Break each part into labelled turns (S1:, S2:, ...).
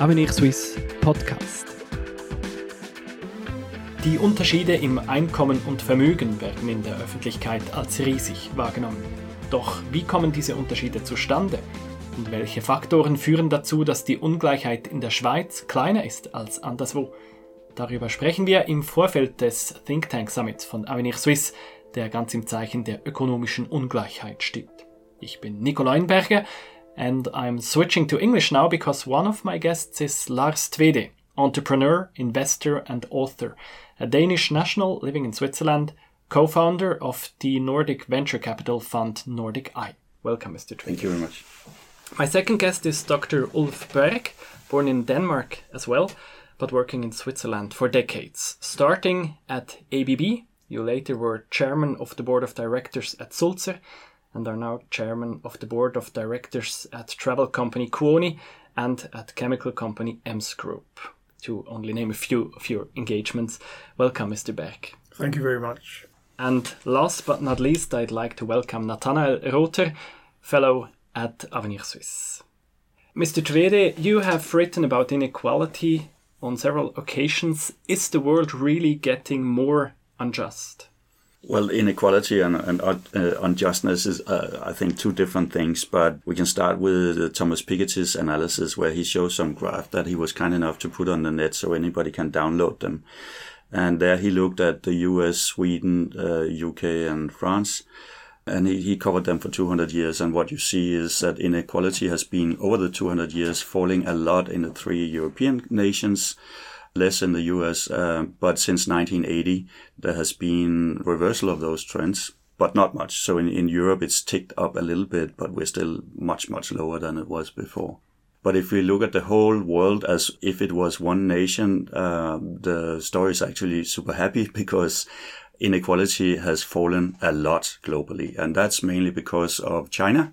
S1: Avenir Swiss Podcast. Die Unterschiede im Einkommen und Vermögen werden in der Öffentlichkeit als riesig wahrgenommen. Doch wie kommen diese Unterschiede zustande? Und welche Faktoren führen dazu, dass die Ungleichheit in der Schweiz kleiner ist als anderswo? Darüber sprechen wir im Vorfeld des Think Tank Summits von Avenir Suisse, der ganz im Zeichen der ökonomischen Ungleichheit steht. Ich bin Nico Leuenberger and I'm switching to English now because one of my guests is Lars Tvede, entrepreneur, investor, and author, a Danish national living in Switzerland, co founder of the Nordic venture capital fund Nordic Eye. Welcome, Mr. Tvede.
S2: Thank you very much.
S1: My second guest is Dr. Ulf Berg, born in Denmark as well, but working in Switzerland for decades. Starting at ABB, you later were chairman of the board of directors at Sulzer and are now chairman of the board of directors at travel company Kuoni and at chemical company Ems Group, to only name a few of your engagements. Welcome, Mr. Berg.
S3: Thank you very much.
S1: And last but not least, I'd like to welcome Natanael Rother, fellow at Avenir Suisse. Mr. Tvede, you have written about inequality on several occasions. Is the world really getting more unjust?
S2: Well, inequality and, and uh, unjustness is, uh, I think, two different things. But we can start with uh, Thomas Piketty's analysis, where he shows some graph that he was kind enough to put on the net so anybody can download them. And there he looked at the U.S., Sweden, UK, uh, and France, and he, he covered them for 200 years. And what you see is that inequality has been over the 200 years falling a lot in the three European nations less in the US. Uh, but since 1980, there has been reversal of those trends, but not much. So in, in Europe, it's ticked up a little bit, but we're still much, much lower than it was before. But if we look at the whole world as if it was one nation, uh, the story is actually super happy because inequality has fallen a lot globally. And that's mainly because of China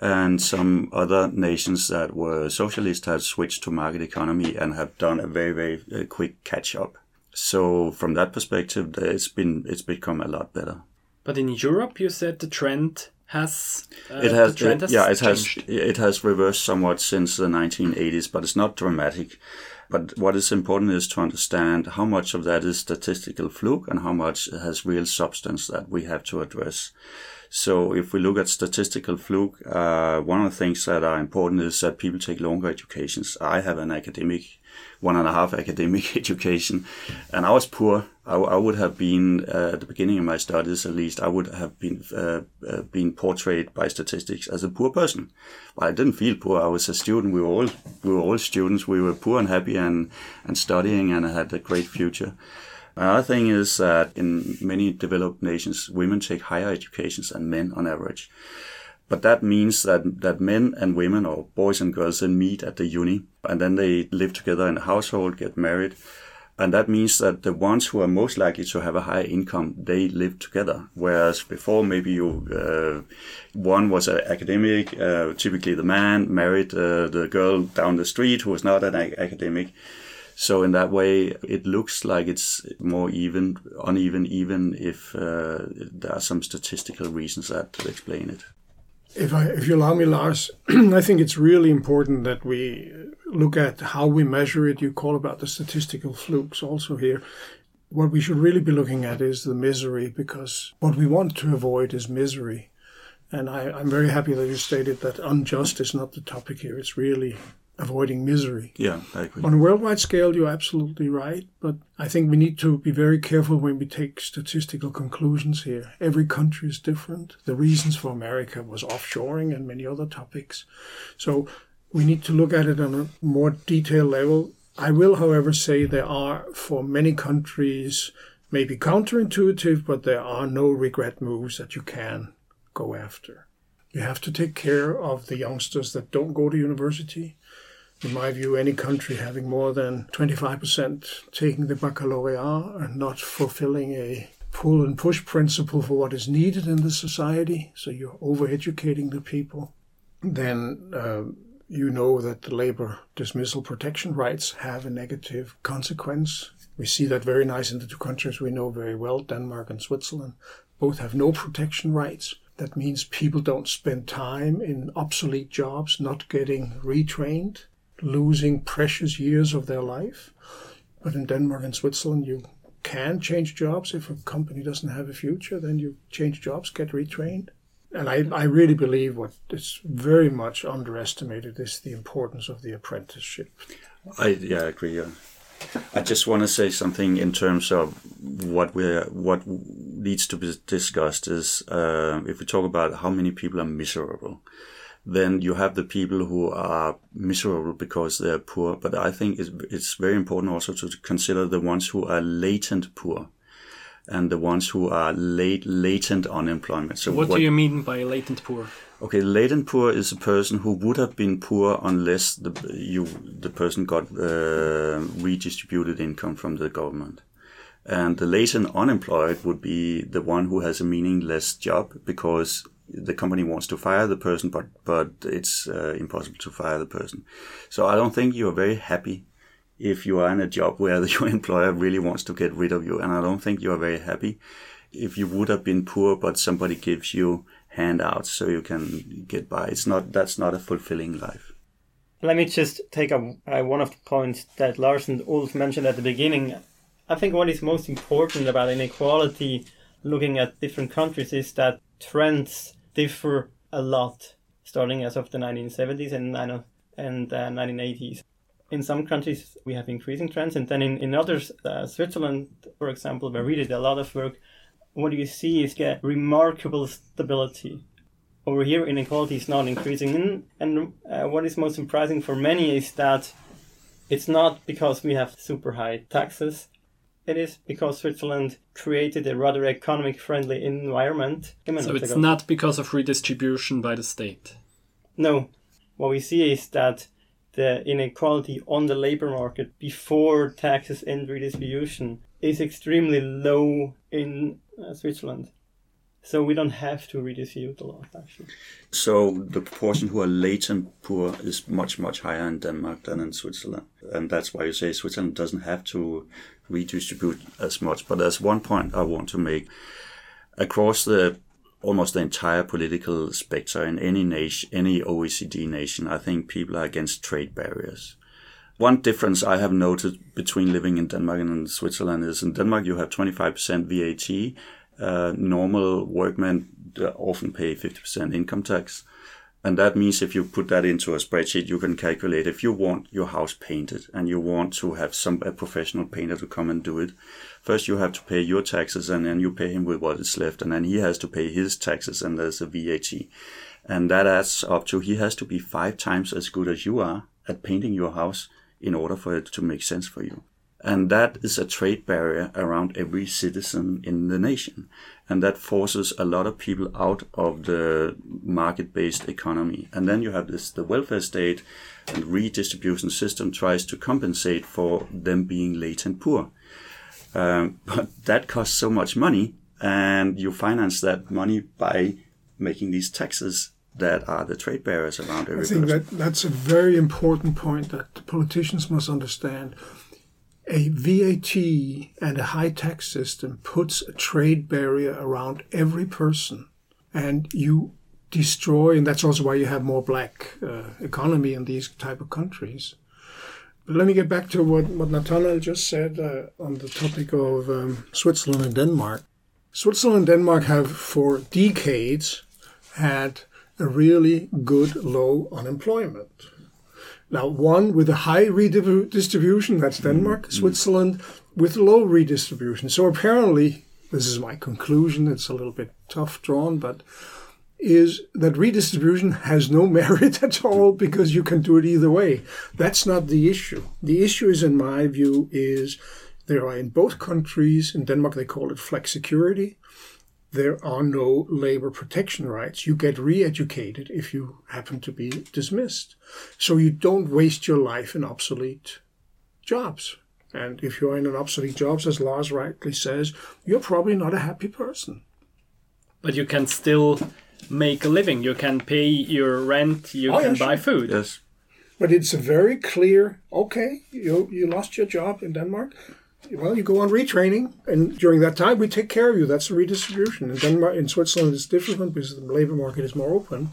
S2: and some other nations that were socialist have switched to market economy and have done a very very uh, quick catch up. So from that perspective, it's been it's become a lot better.
S1: But in Europe, you said the trend has uh,
S2: it has, it, has yeah it changed. has it has reversed somewhat since the 1980s, but it's not dramatic. But what is important is to understand how much of that is statistical fluke and how much has real substance that we have to address. So if we look at statistical fluke, uh, one of the things that are important is that people take longer educations. I have an academic, one and a half academic education, and I was poor. I, I would have been uh, at the beginning of my studies, at least, I would have been uh, uh, been portrayed by statistics as a poor person. But I didn't feel poor. I was a student. We were all we were all students. We were poor and happy and and studying, and I had a great future. Another thing is that in many developed nations, women take higher educations than men on average. But that means that, that men and women or boys and girls then meet at the uni and then they live together in a household, get married. And that means that the ones who are most likely to have a higher income, they live together. Whereas before, maybe you, uh, one was an academic, uh, typically the man married uh, the girl down the street who was not an academic. So in that way, it looks like it's more even, uneven, even if uh, there are some statistical reasons that explain it.
S3: If, I, if you allow me, Lars, I think it's really important that we look at how we measure it. You call about the statistical flukes also here. What we should really be looking at is the misery, because what we want to avoid is misery. And I, am very happy that you stated that unjust is not the topic here. It's really avoiding misery.
S2: Yeah, I agree.
S3: On a worldwide scale, you're absolutely right, but I think we need to be very careful when we take statistical conclusions here. Every country is different. The reasons for America was offshoring and many other topics. So we need to look at it on a more detailed level. I will, however, say there are, for many countries, maybe counterintuitive, but there are no regret moves that you can go after. You have to take care of the youngsters that don't go to university in my view, any country having more than 25% taking the baccalaureate and not fulfilling a pull and push principle for what is needed in the society, so you're overeducating the people, then uh, you know that the labor dismissal protection rights have a negative consequence. We see that very nice in the two countries we know very well, Denmark and Switzerland. Both have no protection rights. That means people don't spend time in obsolete jobs, not getting retrained losing precious years of their life. But in Denmark and Switzerland, you can change jobs. If a company doesn't have a future, then you change jobs, get retrained. And I, I really believe what is very much underestimated is the importance of the apprenticeship.
S4: I yeah, I agree. Yeah. I just want to say something in terms of what we what needs to be discussed is uh, if we talk about how many people are miserable, then you have the people who are miserable because they're poor. But I think it's, it's very important also to consider the ones who are latent poor and the ones who are late latent unemployment.
S1: So what, what do you mean by latent poor?
S4: Okay, latent poor is a person who would have been poor unless the you the person got uh, redistributed income from the government. And the latent unemployed would be the one who has a meaningless job because the company wants to fire the person, but but it's uh, impossible to fire the person. So I don't think you are very happy if you are in a job where your employer really wants to get rid of you, and I don't think you are very happy if you would have been poor, but somebody gives you handouts so you can get by. It's not that's not a fulfilling life.
S2: Let me just take up uh, one of the points that Lars and Ulf mentioned at the beginning. I think what is most important about inequality, looking at different countries, is that trends differ a lot, starting as of the 1970s and, and uh, 1980s. In some countries, we have increasing trends, and then in, in others, uh, Switzerland, for example, where we did a lot of work, what you see is get remarkable stability. Over here, inequality is not increasing. And, uh, what is most surprising for many is that it's not because we have super high taxes. It is because Switzerland created a rather economic friendly environment.
S1: So it's ago. not because of redistribution by the state?
S2: No. What we see is that the inequality on the labor market before taxes and redistribution is extremely low in uh, Switzerland. So we don't have to redistribute a lot, actually.
S4: So the proportion who are latent poor is much, much higher in Denmark than in Switzerland. And that's why you say Switzerland doesn't have to redistribute as much. But there's one point I want to make. Across the almost the entire political spectrum in any nation, any OECD nation, I think people are against trade barriers. One difference I have noted between living in Denmark and in Switzerland is in Denmark you have 25% VAT. Uh, normal workmen often pay 50% income tax. And that means if you put that into a spreadsheet, you can calculate if you want your house painted and you want to have some a professional painter to come and do it. First, you have to pay your taxes and then you pay him with what is left. And then he has to pay his taxes and there's a VAT. And that adds up to he has to be five times as good as you are at painting your house in order for it to make sense for you. And that is a trade barrier around every citizen in the nation. And that forces a lot of people out of the market based economy. And then you have this the welfare state and redistribution system tries to compensate for them being latent poor. Um, but that costs so much money, and you finance that money by making these taxes that are the trade barriers around every
S3: I think that that's a very important point that politicians must understand. A VAT and a high tax system puts a trade barrier around every person, and you destroy, and that's also why you have more black uh, economy in these type of countries. But let me get back to what, what Natanael just said uh, on the topic of um, Switzerland and Denmark. Switzerland and Denmark have for decades had a really good low unemployment. Now, one with a high redistribution, that's Denmark, mm-hmm. Switzerland with low redistribution. So apparently, this is my conclusion, it's a little bit tough drawn, but is that redistribution has no merit at all because you can do it either way. That's not the issue. The issue is, in my view, is there are in both countries, in Denmark they call it flexicurity, there are no labor protection rights. You get re educated if you happen to be dismissed. So you don't waste your life in obsolete jobs. And if you're in an obsolete jobs, as Lars rightly says, you're probably not a happy person.
S1: But you can still make a living. You can pay your rent. You oh, can yeah, buy food.
S4: Yes.
S3: But it's a very clear. Okay, you you lost your job in Denmark well, you go on retraining, and during that time, we take care of you. That's the redistribution. In Denmark, in Switzerland, it's different because the labor market is more open.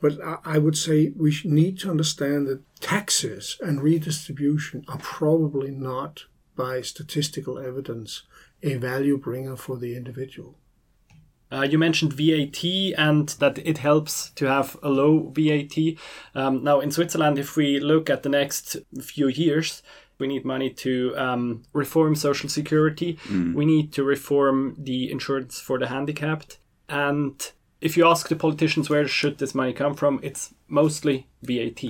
S3: But I would say we need to understand that taxes and redistribution are probably not, by statistical evidence, a value bringer for the individual.
S1: Uh, you mentioned VAT and that it helps to have a low VAT. Um, now, in Switzerland, if we look at the next few years, we need money to um, reform social security. Mm. We need to reform the insurance for the handicapped. And if you ask the politicians where should this money come from, it's mostly VAT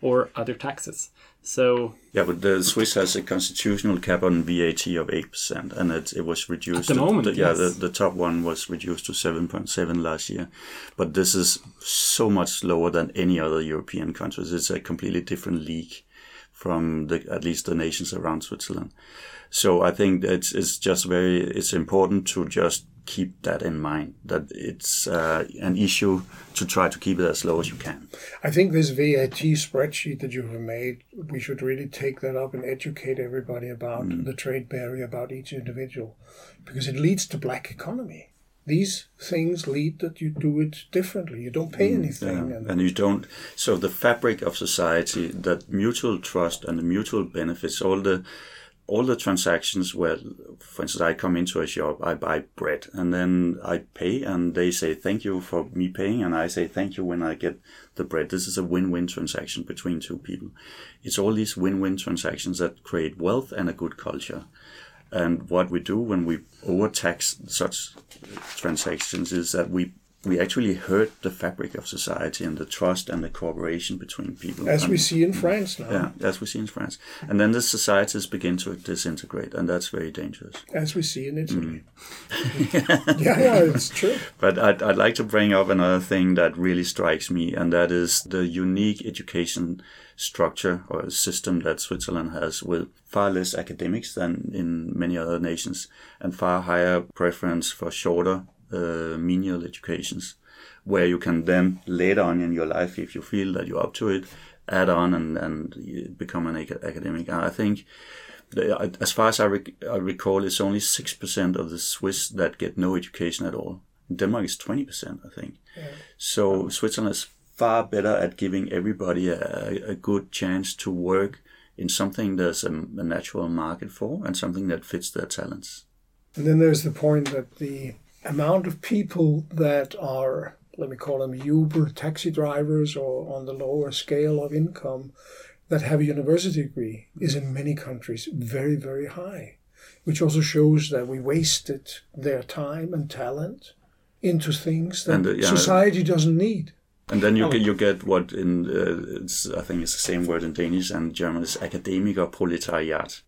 S1: or other taxes. So
S4: yeah, but the Swiss has a constitutional cap on VAT of eight percent, and it, it was reduced.
S1: At the moment,
S4: the, yeah,
S1: yes.
S4: the, the top one was reduced to seven point seven last year, but this is so much lower than any other European countries. It's a completely different league from the at least the nations around Switzerland. So I think it's it's just very it's important to just keep that in mind that it's uh, an issue to try to keep it as low as you can.
S3: I think this VAT spreadsheet that you have made, we should really take that up and educate everybody about mm. the trade barrier about each individual, because it leads to black economy. These things lead that you do it differently. You don't pay mm, anything,
S4: yeah. and, and you don't. So the fabric of society, that mutual trust and the mutual benefits, all the all the transactions where, for instance, I come into a shop, I buy bread, and then I pay, and they say thank you for me paying, and I say thank you when I get the bread. This is a win-win transaction between two people. It's all these win-win transactions that create wealth and a good culture. And what we do when we overtax such transactions is that we we actually hurt the fabric of society and the trust and the cooperation between people.
S3: As
S4: and,
S3: we see in France now.
S4: Yeah, as we see in France. And then the societies begin to disintegrate, and that's very dangerous.
S3: As we see in Italy. Mm. yeah, yeah, it's true.
S4: But I'd, I'd like to bring up another thing that really strikes me, and that is the unique education structure or a system that Switzerland has with far less academics than in many other nations and far higher preference for shorter uh, menial educations, where you can then later on in your life, if you feel that you're up to it, add on and, and become an academic. I think, as far as I, rec- I recall, it's only 6% of the Swiss that get no education at all. In Denmark is 20%, I think. Yeah. So Switzerland is far better at giving everybody a, a good chance to work in something there's a, a natural market for and something that fits their talents.
S3: And then there's the point that the amount of people that are, let me call them Uber taxi drivers or on the lower scale of income that have a university degree is in many countries very, very high, which also shows that we wasted their time and talent into things that uh, yeah, society doesn't need.
S4: And then you, oh. get, you get what in uh, it's, I think it's the same word in Danish and German is Akademiker Proletariat.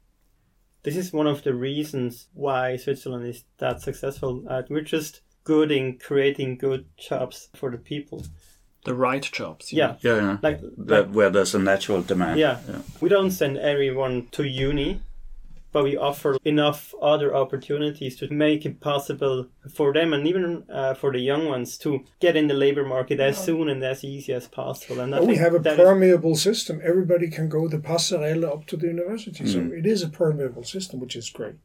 S2: This is one of the reasons why Switzerland is that successful. Uh, we're just good in creating good jobs for the people.
S1: The right jobs.
S2: Yeah.
S4: Yeah, yeah. Like, that, like, where there's a natural demand.
S2: Yeah. yeah. We don't send everyone to uni but we offer enough other opportunities to make it possible for them and even uh, for the young ones to get in the labor market as soon and as easy as possible. And
S3: well, we have a permeable is... system. Everybody can go the passerelle up to the university. Mm. So it is a permeable system, which is great.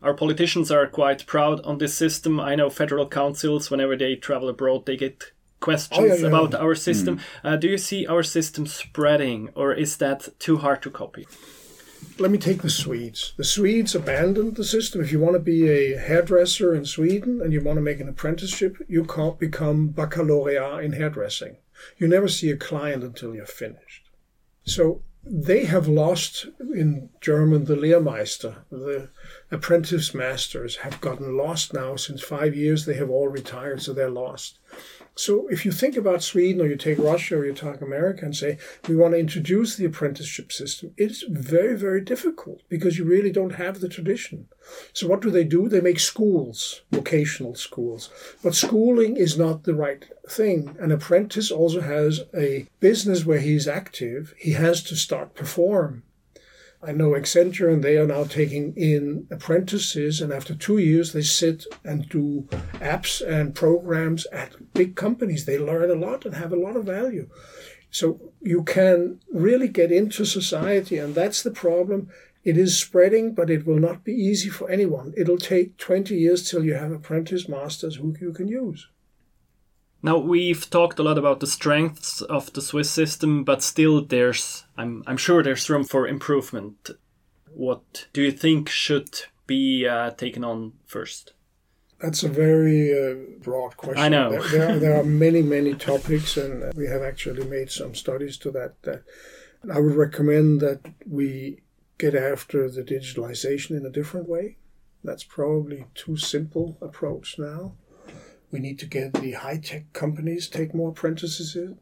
S1: Our politicians are quite proud on this system. I know federal councils, whenever they travel abroad, they get questions oh, yeah, yeah, about our system. Mm. Uh, do you see our system spreading, or is that too hard to copy?
S3: Let me take the Swedes. The Swedes abandoned the system. If you want to be a hairdresser in Sweden and you want to make an apprenticeship, you can't become baccalaureate in hairdressing. You never see a client until you're finished. So they have lost, in German, the Lehrmeister. The apprentice masters have gotten lost now since five years. They have all retired, so they're lost. So if you think about Sweden or you take Russia or you talk America and say, we want to introduce the apprenticeship system, it's very, very difficult because you really don't have the tradition. So what do they do? They make schools, vocational schools. But schooling is not the right thing. An apprentice also has a business where he's active. He has to start perform. I know Accenture, and they are now taking in apprentices, and after two years, they sit and do apps and programs at big companies. They learn a lot and have a lot of value. So you can really get into society, and that's the problem. It is spreading, but it will not be easy for anyone. It'll take 20 years till you have apprentice masters who you can use.
S1: Now we've talked a lot about the strengths of the Swiss system, but still there's I'm I'm sure there's room for improvement. What do you think should be uh, taken on first?
S3: That's a very uh, broad question.
S1: I know.
S3: there, there, are, there, are, many, many topics, and uh, we have actually made some studies to that. That I would recommend that we get after the digitalization in a different way. That's probably too simple approach now. We need to get the high tech companies take more apprentices in.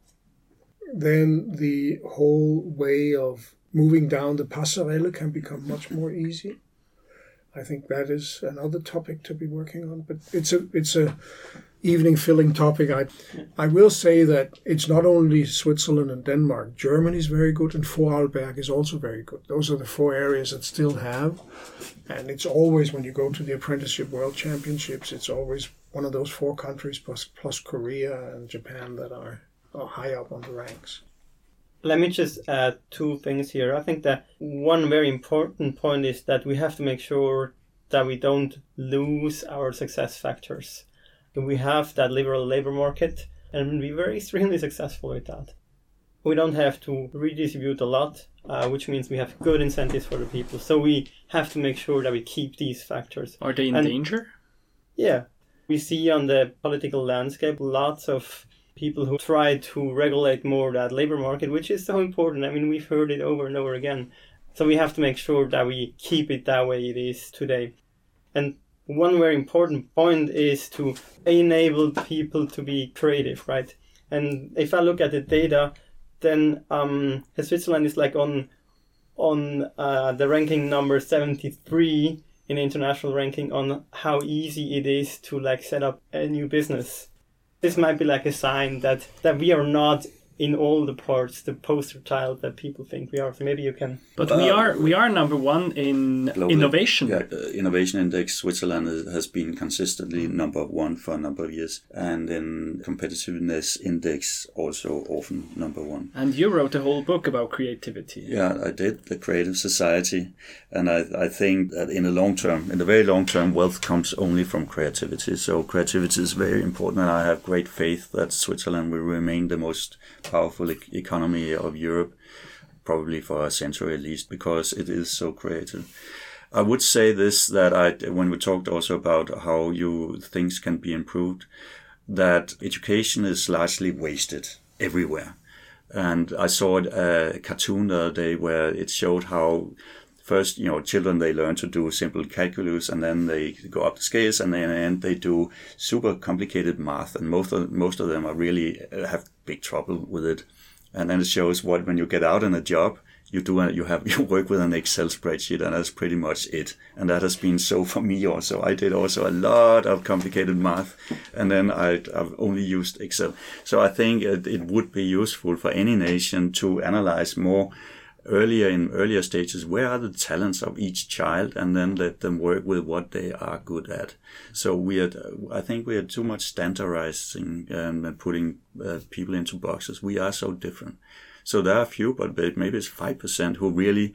S3: Then the whole way of moving down the passerelle can become much more easy. I think that is another topic to be working on. But it's a it's a evening filling topic. I I will say that it's not only Switzerland and Denmark. Germany is very good, and Vorarlberg is also very good. Those are the four areas that still have. And it's always when you go to the apprenticeship world championships, it's always one of those four countries plus plus Korea and Japan that are, are high up on the ranks.
S2: Let me just add two things here. I think that one very important point is that we have to make sure that we don't lose our success factors. We have that liberal labor market and we were extremely successful with that. We don't have to redistribute a lot, uh, which means we have good incentives for the people. So we have to make sure that we keep these factors.
S1: Are they in and, danger?
S2: Yeah, we see on the political landscape lots of people who try to regulate more that labor market, which is so important. I mean, we've heard it over and over again. So we have to make sure that we keep it that way it is today. And one very important point is to enable people to be creative, right? And if I look at the data, then um, Switzerland is like on on uh, the ranking number 73 in international ranking on how easy it is to like set up a new business. This might be like a sign that that we are not in all the parts the poster child that people think we are. So maybe you can.
S1: But uh, we are we are number one in globally, innovation.
S4: Yeah, uh, innovation index. Switzerland has been consistently number one for a number of years, and in competitiveness index also often number one.
S1: And you wrote a whole book about creativity.
S4: Yeah, I did. The Creative Society, and I I think that in the long term, in the very long term, wealth comes only from creativity. So creativity is very important, and I have great faith that Switzerland will remain the most powerful e- economy of Europe, probably for a century at least, because it is so creative. I would say this that I, when we talked also about how you things can be improved, that education is largely wasted everywhere. And I saw uh, a cartoon the other day where it showed how first, you know, children they learn to do simple calculus, and then they go up the scales, and then they do super complicated math, and most of most of them are really uh, have big trouble with it. And then it shows what when you get out in a job, you do you have you work with an Excel spreadsheet, and that's pretty much it. And that has been so for me also. I did also a lot of complicated math, and then I, have only used Excel. So I think it, it would be useful for any nation to analyze more earlier in earlier stages where are the talents of each child and then let them work with what they are good at so we are i think we are too much standardizing and putting uh, people into boxes we are so different so there are a few but maybe it's 5% who really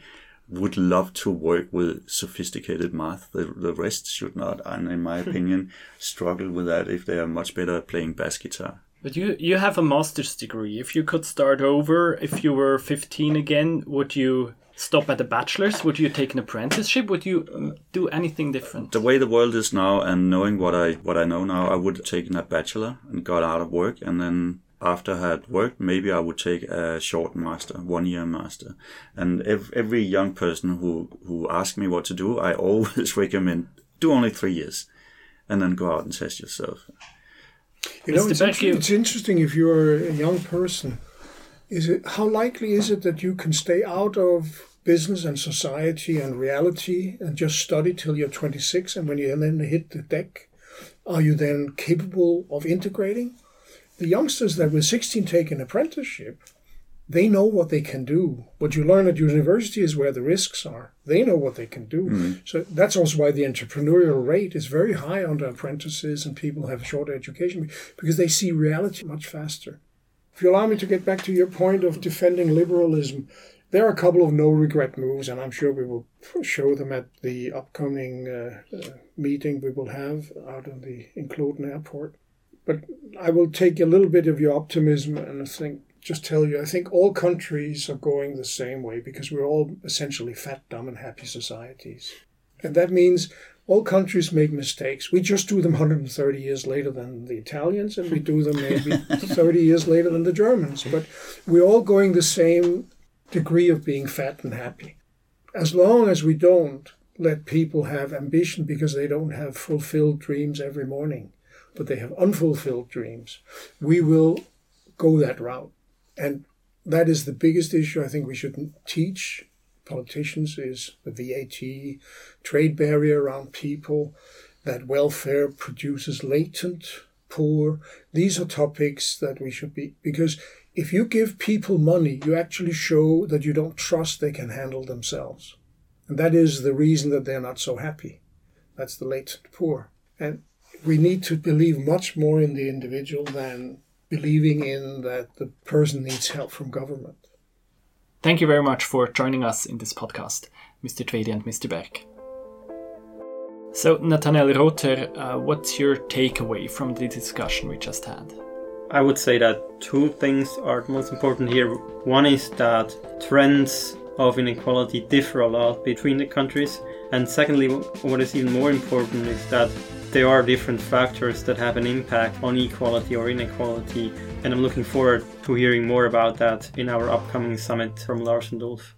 S4: would love to work with sophisticated math. The, the rest should not, and in my opinion, struggle with that if they are much better at playing bass guitar.
S1: But you you have a master's degree. If you could start over, if you were 15 again, would you stop at a bachelor's? Would you take an apprenticeship? Would you uh, do anything different?
S4: The way the world is now, and knowing what I what I know now, I would have taken a bachelor and got out of work, and then after I had worked, maybe I would take a short master, one year master. And every, every young person who who asks me what to do, I always recommend do only three years, and then go out and test yourself.
S3: You know, it's, inter- it's, interesting if you're a young person. Is it how likely is it that you can stay out of business and society and reality and just study till you're 26, and when you then hit the deck, are you then capable of integrating? The youngsters that were 16 take an apprenticeship they know what they can do. What you learn at university is where the risks are. They know what they can do. Mm-hmm. So that's also why the entrepreneurial rate is very high under apprentices and people have short education because they see reality much faster. If you allow me to get back to your point of defending liberalism, there are a couple of no regret moves, and I'm sure we will show them at the upcoming uh, uh, meeting we will have out in the Including airport. But I will take a little bit of your optimism and I think just tell you, I think all countries are going the same way because we're all essentially fat, dumb, and happy societies. And that means all countries make mistakes. We just do them 130 years later than the Italians, and we do them maybe 30 years later than the Germans. But we're all going the same degree of being fat and happy. As long as we don't let people have ambition because they don't have fulfilled dreams every morning, but they have unfulfilled dreams, we will go that route. And that is the biggest issue I think we should teach politicians is the VAT trade barrier around people, that welfare produces latent poor. These are topics that we should be because if you give people money, you actually show that you don't trust they can handle themselves. And that is the reason that they're not so happy. That's the latent poor. And we need to believe much more in the individual than believing in that the person needs help from government.
S1: Thank you very much for joining us in this podcast, Mr. Tvede and Mr. Berg. So, Natanael Rother, uh, what's your takeaway from the discussion we just had?
S2: I would say that two things are most important here. One is that trends of inequality differ a lot between the countries. And secondly, what is even more important is that there are different factors that have an impact on equality or inequality. And I'm looking forward to hearing more about that in our upcoming summit from Lars and Ulf.